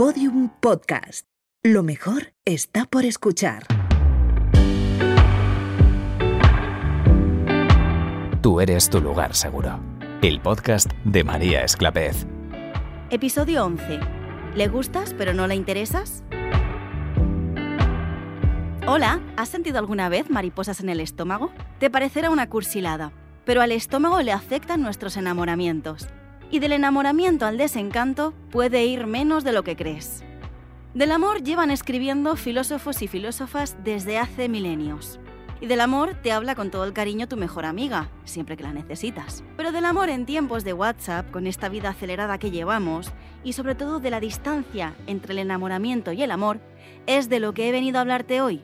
Podium Podcast. Lo mejor está por escuchar. Tú eres tu lugar seguro. El podcast de María Esclapez. Episodio 11. ¿Le gustas pero no le interesas? Hola, ¿has sentido alguna vez mariposas en el estómago? Te parecerá una cursilada, pero al estómago le afectan nuestros enamoramientos y del enamoramiento al desencanto puede ir menos de lo que crees. Del amor llevan escribiendo filósofos y filósofas desde hace milenios. Y del amor te habla con todo el cariño tu mejor amiga, siempre que la necesitas. Pero del amor en tiempos de WhatsApp, con esta vida acelerada que llevamos, y sobre todo de la distancia entre el enamoramiento y el amor, es de lo que he venido a hablarte hoy.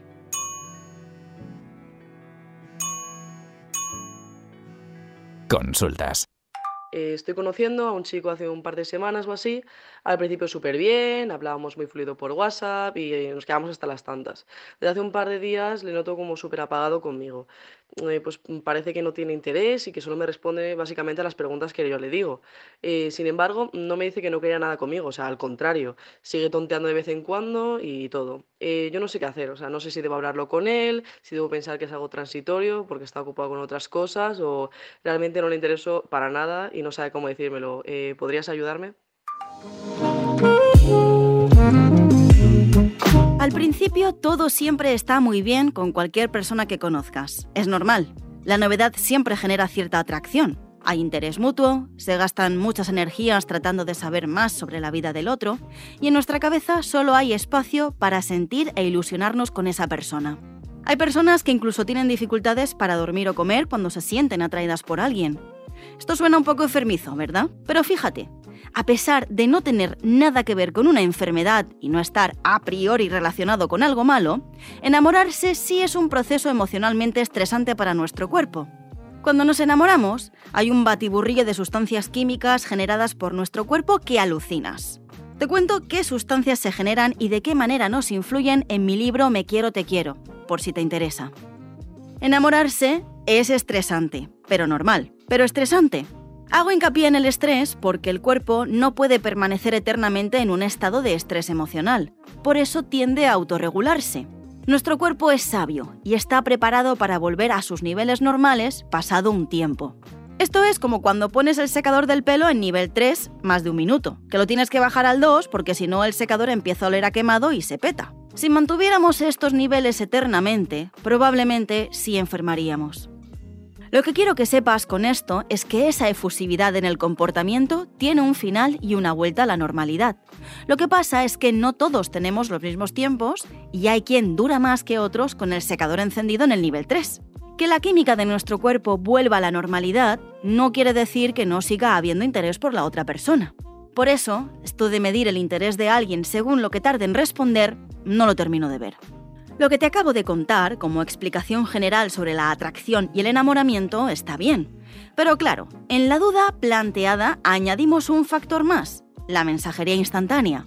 Consultas. Eh, estoy conociendo a un chico hace un par de semanas o así. Al principio súper bien, hablábamos muy fluido por WhatsApp y eh, nos quedamos hasta las tantas. Desde hace un par de días le noto como súper apagado conmigo. Eh, pues parece que no tiene interés y que solo me responde básicamente a las preguntas que yo le digo. sin embargo, no me dice que no quería nada conmigo, o sea, al contrario, sigue tonteando de vez en cuando y todo. yo no sé qué hacer, o sea, no sé si debo hablarlo con él, si debo pensar que es algo transitorio porque está ocupado con otras cosas o realmente no le intereso para nada y no sabe cómo decírmelo. Eh, ¿Podrías ayudarme? Al principio todo siempre está muy bien con cualquier persona que conozcas. Es normal. La novedad siempre genera cierta atracción. Hay interés mutuo, se gastan muchas energías tratando de saber más sobre la vida del otro y en nuestra cabeza solo hay espacio para sentir e ilusionarnos con esa persona. Hay personas que incluso tienen dificultades para dormir o comer cuando se sienten atraídas por alguien. Esto suena un poco enfermizo, ¿verdad? Pero fíjate, a pesar de no tener nada que ver con una enfermedad y no estar a priori relacionado con algo malo, enamorarse sí es un proceso emocionalmente estresante para nuestro cuerpo. Cuando nos enamoramos, hay un batiburrillo de sustancias químicas generadas por nuestro cuerpo que alucinas. Te cuento qué sustancias se generan y de qué manera nos influyen en mi libro Me quiero, te quiero, por si te interesa. Enamorarse es estresante, pero normal, pero estresante. Hago hincapié en el estrés porque el cuerpo no puede permanecer eternamente en un estado de estrés emocional, por eso tiende a autorregularse. Nuestro cuerpo es sabio y está preparado para volver a sus niveles normales pasado un tiempo. Esto es como cuando pones el secador del pelo en nivel 3 más de un minuto, que lo tienes que bajar al 2 porque si no el secador empieza a oler a quemado y se peta. Si mantuviéramos estos niveles eternamente, probablemente sí enfermaríamos. Lo que quiero que sepas con esto es que esa efusividad en el comportamiento tiene un final y una vuelta a la normalidad. Lo que pasa es que no todos tenemos los mismos tiempos y hay quien dura más que otros con el secador encendido en el nivel 3. Que la química de nuestro cuerpo vuelva a la normalidad no quiere decir que no siga habiendo interés por la otra persona. Por eso, esto de medir el interés de alguien según lo que tarde en responder, no lo termino de ver. Lo que te acabo de contar como explicación general sobre la atracción y el enamoramiento está bien. Pero claro, en la duda planteada añadimos un factor más, la mensajería instantánea.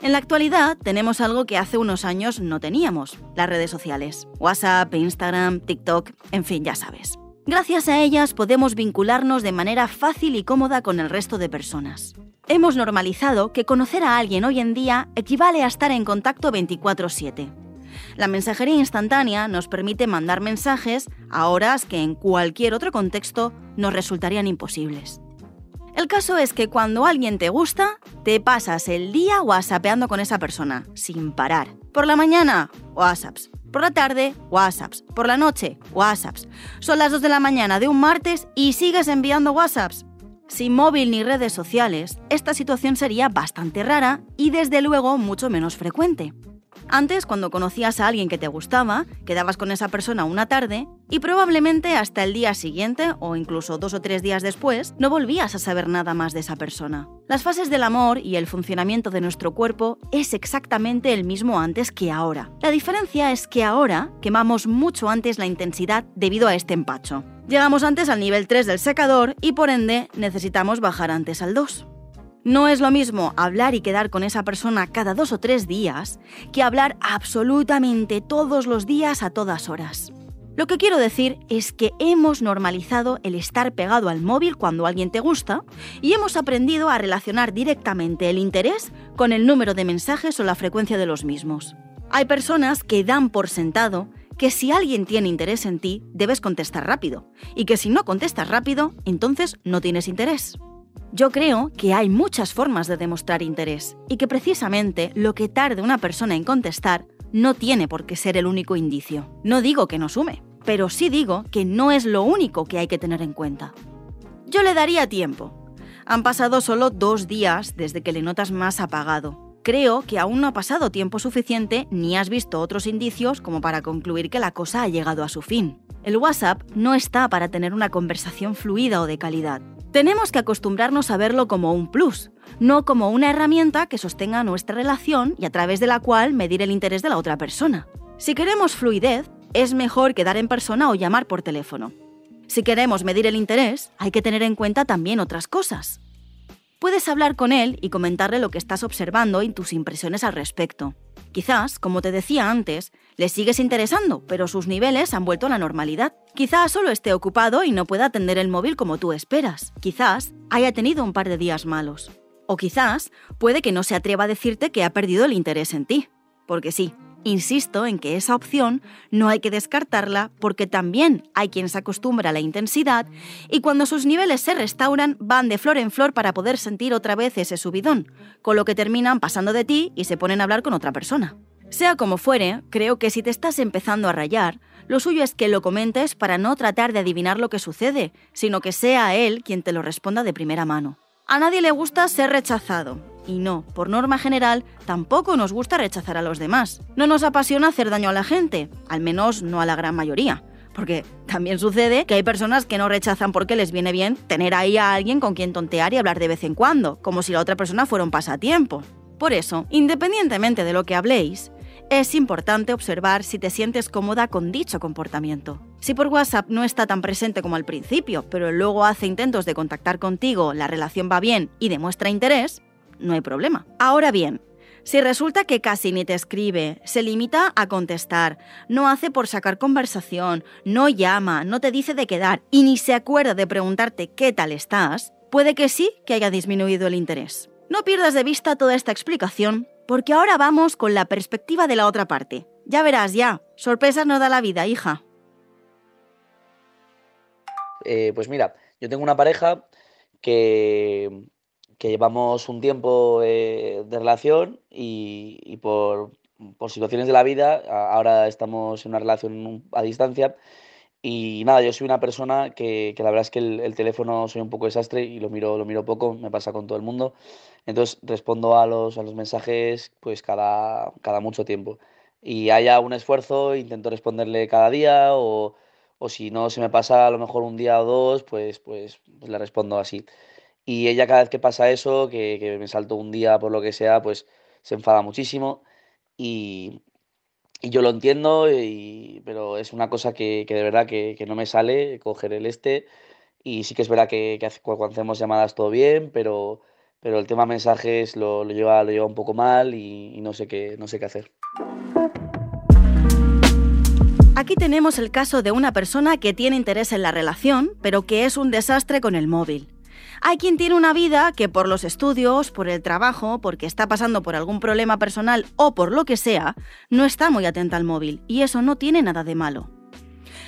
En la actualidad tenemos algo que hace unos años no teníamos, las redes sociales. WhatsApp, Instagram, TikTok, en fin, ya sabes. Gracias a ellas podemos vincularnos de manera fácil y cómoda con el resto de personas. Hemos normalizado que conocer a alguien hoy en día equivale a estar en contacto 24/7. La mensajería instantánea nos permite mandar mensajes a horas que en cualquier otro contexto nos resultarían imposibles. El caso es que cuando alguien te gusta, te pasas el día whatsappeando con esa persona, sin parar. Por la mañana, WhatsApps. Por la tarde, WhatsApps. Por la noche, WhatsApps. Son las 2 de la mañana de un martes y sigues enviando WhatsApps. Sin móvil ni redes sociales, esta situación sería bastante rara y desde luego mucho menos frecuente. Antes, cuando conocías a alguien que te gustaba, quedabas con esa persona una tarde y probablemente hasta el día siguiente o incluso dos o tres días después no volvías a saber nada más de esa persona. Las fases del amor y el funcionamiento de nuestro cuerpo es exactamente el mismo antes que ahora. La diferencia es que ahora quemamos mucho antes la intensidad debido a este empacho. Llegamos antes al nivel 3 del secador y por ende necesitamos bajar antes al 2. No es lo mismo hablar y quedar con esa persona cada dos o tres días que hablar absolutamente todos los días a todas horas. Lo que quiero decir es que hemos normalizado el estar pegado al móvil cuando alguien te gusta y hemos aprendido a relacionar directamente el interés con el número de mensajes o la frecuencia de los mismos. Hay personas que dan por sentado que si alguien tiene interés en ti, debes contestar rápido, y que si no contestas rápido, entonces no tienes interés. Yo creo que hay muchas formas de demostrar interés, y que precisamente lo que tarde una persona en contestar no tiene por qué ser el único indicio. No digo que no sume, pero sí digo que no es lo único que hay que tener en cuenta. Yo le daría tiempo. Han pasado solo dos días desde que le notas más apagado. Creo que aún no ha pasado tiempo suficiente ni has visto otros indicios como para concluir que la cosa ha llegado a su fin. El WhatsApp no está para tener una conversación fluida o de calidad. Tenemos que acostumbrarnos a verlo como un plus, no como una herramienta que sostenga nuestra relación y a través de la cual medir el interés de la otra persona. Si queremos fluidez, es mejor quedar en persona o llamar por teléfono. Si queremos medir el interés, hay que tener en cuenta también otras cosas. Puedes hablar con él y comentarle lo que estás observando y tus impresiones al respecto. Quizás, como te decía antes, le sigues interesando, pero sus niveles han vuelto a la normalidad. Quizás solo esté ocupado y no pueda atender el móvil como tú esperas. Quizás haya tenido un par de días malos. O quizás puede que no se atreva a decirte que ha perdido el interés en ti. Porque sí, Insisto en que esa opción no hay que descartarla porque también hay quien se acostumbra a la intensidad y cuando sus niveles se restauran van de flor en flor para poder sentir otra vez ese subidón, con lo que terminan pasando de ti y se ponen a hablar con otra persona. Sea como fuere, creo que si te estás empezando a rayar, lo suyo es que lo comentes para no tratar de adivinar lo que sucede, sino que sea él quien te lo responda de primera mano. A nadie le gusta ser rechazado, y no, por norma general, tampoco nos gusta rechazar a los demás. No nos apasiona hacer daño a la gente, al menos no a la gran mayoría. Porque también sucede que hay personas que no rechazan porque les viene bien tener ahí a alguien con quien tontear y hablar de vez en cuando, como si la otra persona fuera un pasatiempo. Por eso, independientemente de lo que habléis, es importante observar si te sientes cómoda con dicho comportamiento. Si por WhatsApp no está tan presente como al principio, pero luego hace intentos de contactar contigo, la relación va bien y demuestra interés, no hay problema. Ahora bien, si resulta que casi ni te escribe, se limita a contestar, no hace por sacar conversación, no llama, no te dice de quedar y ni se acuerda de preguntarte qué tal estás, puede que sí que haya disminuido el interés. No pierdas de vista toda esta explicación, porque ahora vamos con la perspectiva de la otra parte. Ya verás, ya. Sorpresas no da la vida, hija. Eh, pues mira, yo tengo una pareja que que llevamos un tiempo eh, de relación y, por, situaciones de la vida, ahora estamos en una relación a distancia. Y nada, yo soy una persona que, la verdad es que el, teléfono soy un poco desastre y lo miro, lo miro poco, me pasa con todo el mundo. Entonces respondo a los, a los mensajes pues cada, cada mucho tiempo. Y haya un esfuerzo, intento responderle cada día o, o si no se me pasa a lo mejor un día o dos, pues, pues, pues le respondo así. Y ella cada vez que pasa eso, que, me salto un día por lo que sea, pues se enfada muchísimo. Y, yo lo entiendo, pero es una cosa que, de verdad que, no me sale coger el este. Y sí que es verdad que, cuando hacemos llamadas todo bien, pero, pero el tema mensajes lo, lleva, lo lleva un poco mal y, no, sé qué, no sé qué hacer. Aquí tenemos el caso de una persona que tiene interés en la relación, pero que es un desastre con el móvil. Hay quien tiene una vida que por los estudios, por el trabajo, porque está pasando por algún problema personal o por lo que sea, no está muy atenta al móvil, y eso no tiene nada de malo.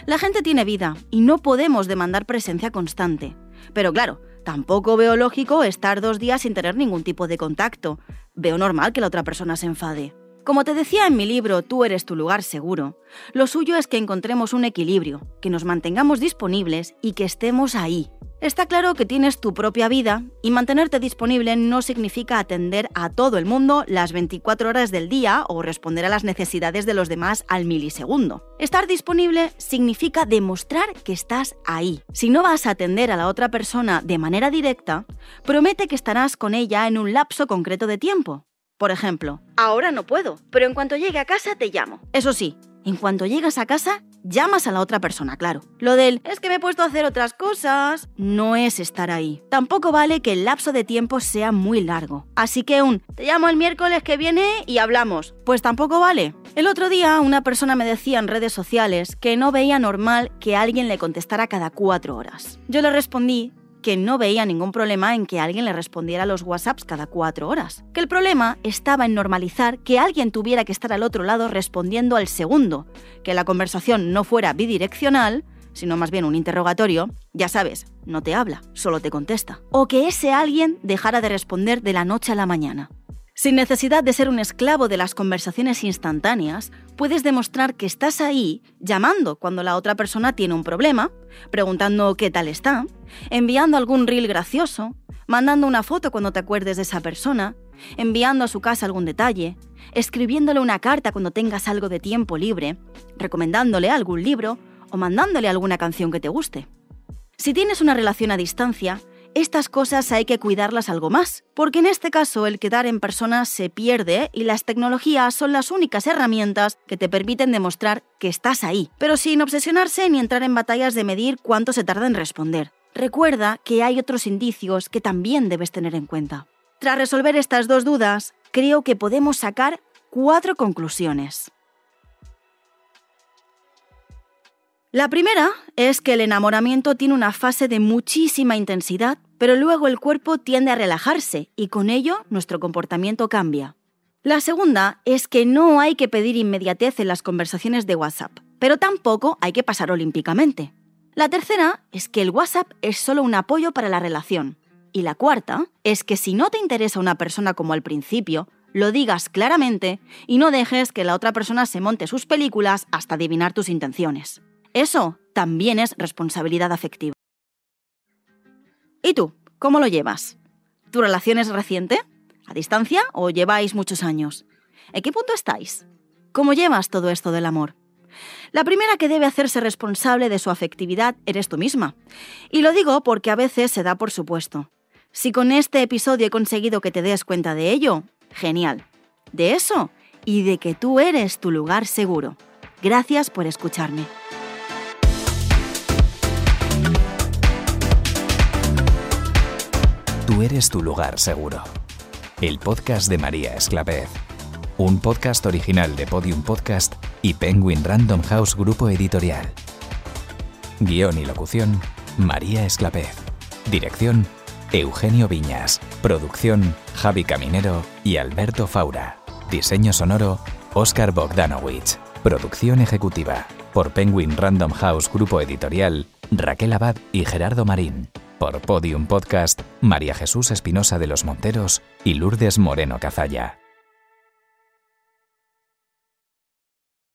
La gente tiene vida y no podemos demandar presencia constante. Pero claro, tampoco veo lógico estar dos días sin tener ningún tipo de contacto. Veo normal que la otra persona se enfade. Como te decía en mi libro Tú eres tu lugar seguro, lo suyo es que encontremos un equilibrio, que nos mantengamos disponibles y que estemos ahí, Está claro que tienes tu propia vida y mantenerte disponible no significa atender a todo el mundo las 24 horas del día o responder a las necesidades de los demás al milisegundo. Estar disponible significa demostrar que estás ahí. Si no vas a atender a la otra persona de manera directa, promete que estarás con ella en un lapso concreto de tiempo. Por ejemplo, ahora no puedo, pero en cuanto llegue a casa te llamo. Eso sí, en cuanto llegas a casa, llamas a la otra persona, claro. Lo del es que me he puesto a hacer otras cosas no es estar ahí. Tampoco vale que el lapso de tiempo sea muy largo. Así que un te llamo el miércoles que viene y hablamos. Pues tampoco vale. El otro día una persona me decía en redes sociales que no veía normal que alguien le contestara cada cuatro horas. Yo le respondí que no veía ningún problema en que alguien le respondiera a los WhatsApps cada cuatro horas, que el problema estaba en normalizar que alguien tuviera que estar al otro lado respondiendo al segundo, que la conversación no fuera bidireccional, sino más bien un interrogatorio, ya sabes, no te habla, solo te contesta, o que ese alguien dejara de responder de la noche a la mañana. Sin necesidad de ser un esclavo de las conversaciones instantáneas, puedes demostrar que estás ahí llamando cuando la otra persona tiene un problema, preguntando qué tal está, enviando algún reel gracioso, mandando una foto cuando te acuerdes de esa persona, enviando a su casa algún detalle, escribiéndole una carta cuando tengas algo de tiempo libre, recomendándole algún libro o mandándole alguna canción que te guste. Si tienes una relación a distancia, estas cosas hay que cuidarlas algo más, porque en este caso el quedar en persona se pierde y las tecnologías son las únicas herramientas que te permiten demostrar que estás ahí, pero sin obsesionarse ni entrar en batallas de medir cuánto se tarda en responder. Recuerda que hay otros indicios que también debes tener en cuenta. Tras resolver estas dos dudas, creo que podemos sacar cuatro conclusiones. La primera es que el enamoramiento tiene una fase de muchísima intensidad, pero luego el cuerpo tiende a relajarse y con ello nuestro comportamiento cambia. La segunda es que no hay que pedir inmediatez en las conversaciones de WhatsApp, pero tampoco hay que pasar olímpicamente. La tercera es que el WhatsApp es solo un apoyo para la relación. Y la cuarta es que si no te interesa una persona como al principio, lo digas claramente y no dejes que la otra persona se monte sus películas hasta adivinar tus intenciones. Eso también es responsabilidad afectiva. ¿Y tú? ¿Cómo lo llevas? ¿Tu relación es reciente? ¿A distancia o lleváis muchos años? ¿En qué punto estáis? ¿Cómo llevas todo esto del amor? La primera que debe hacerse responsable de su afectividad eres tú misma. Y lo digo porque a veces se da por supuesto. Si con este episodio he conseguido que te des cuenta de ello, genial. De eso y de que tú eres tu lugar seguro. Gracias por escucharme. Eres tu lugar seguro. El podcast de María Esclavez. Un podcast original de Podium Podcast y Penguin Random House Grupo Editorial. Guión y locución, María Esclavez. Dirección, Eugenio Viñas. Producción, Javi Caminero y Alberto Faura. Diseño sonoro, Oscar Bogdanowicz. Producción ejecutiva, por Penguin Random House Grupo Editorial, Raquel Abad y Gerardo Marín. Por Podium Podcast, María Jesús Espinosa de los Monteros y Lourdes Moreno Cazalla.